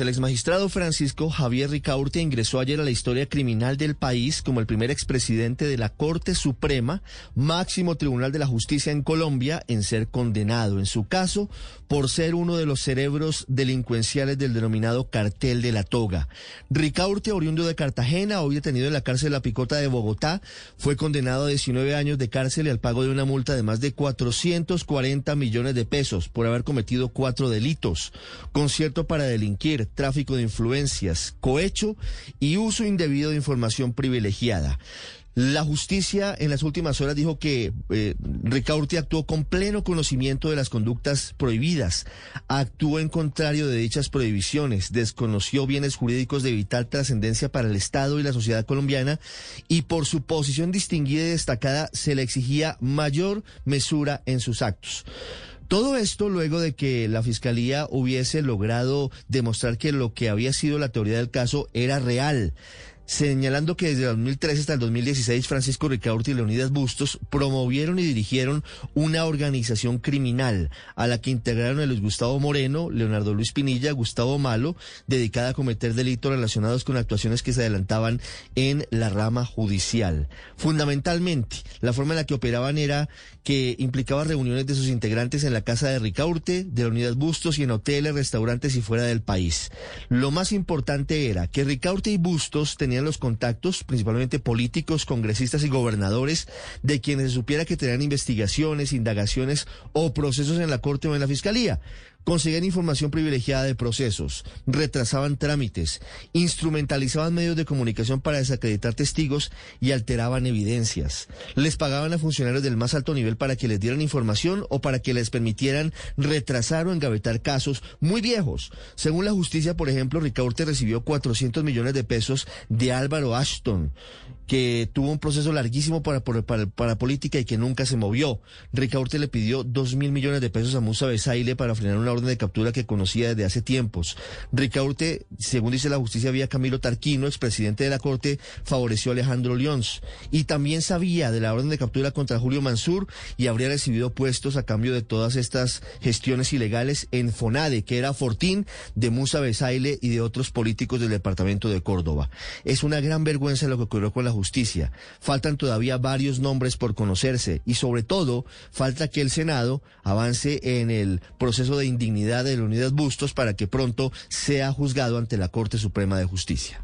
el exmagistrado Francisco Javier Ricaurte ingresó ayer a la historia criminal del país como el primer expresidente de la Corte Suprema, máximo tribunal de la justicia en Colombia, en ser condenado, en su caso, por ser uno de los cerebros delincuenciales del denominado cartel de la toga. Ricaurte, oriundo de Cartagena, hoy detenido en la cárcel La Picota de Bogotá, fue condenado a 19 años de cárcel y al pago de una multa de más de 440 millones de pesos por haber cometido cuatro delitos. Concierto para delinquir, tráfico de influencias, cohecho y uso indebido de información privilegiada. La justicia en las últimas horas dijo que eh, Ricaurte actuó con pleno conocimiento de las conductas prohibidas, actuó en contrario de dichas prohibiciones, desconoció bienes jurídicos de vital trascendencia para el Estado y la sociedad colombiana y por su posición distinguida y destacada se le exigía mayor mesura en sus actos. Todo esto luego de que la Fiscalía hubiese logrado demostrar que lo que había sido la teoría del caso era real señalando que desde el 2013 hasta el 2016 Francisco Ricaurte y Leonidas Bustos promovieron y dirigieron una organización criminal a la que integraron a Luis Gustavo Moreno, Leonardo Luis Pinilla, Gustavo Malo, dedicada a cometer delitos relacionados con actuaciones que se adelantaban en la rama judicial. Fundamentalmente, la forma en la que operaban era que implicaba reuniones de sus integrantes en la casa de Ricaurte, de Leonidas Bustos y en hoteles, restaurantes y fuera del país. Lo más importante era que Ricaurte y Bustos tenían los contactos, principalmente políticos, congresistas y gobernadores, de quienes se supiera que tenían investigaciones, indagaciones o procesos en la Corte o en la Fiscalía conseguían información privilegiada de procesos, retrasaban trámites, instrumentalizaban medios de comunicación para desacreditar testigos y alteraban evidencias. Les pagaban a funcionarios del más alto nivel para que les dieran información o para que les permitieran retrasar o engavetar casos muy viejos. Según la justicia, por ejemplo, Ricaurte recibió 400 millones de pesos de Álvaro Ashton, que tuvo un proceso larguísimo para, política y que nunca se movió. Ricaurte le pidió 2 mil millones de pesos a Musa Besaile para frenar una orden de captura que conocía desde hace tiempos. Ricaurte, según dice la justicia vía Camilo Tarquino, expresidente de la Corte, favoreció a Alejandro Leons y también sabía de la orden de captura contra Julio Mansur y habría recibido puestos a cambio de todas estas gestiones ilegales en FONADE, que era Fortín de Musa Besaile y de otros políticos del departamento de Córdoba. Es una gran vergüenza lo que ocurrió con la justicia. Faltan todavía varios nombres por conocerse y sobre todo falta que el Senado avance en el proceso de indignidad de la unidad Bustos para que pronto sea juzgado ante la Corte Suprema de Justicia.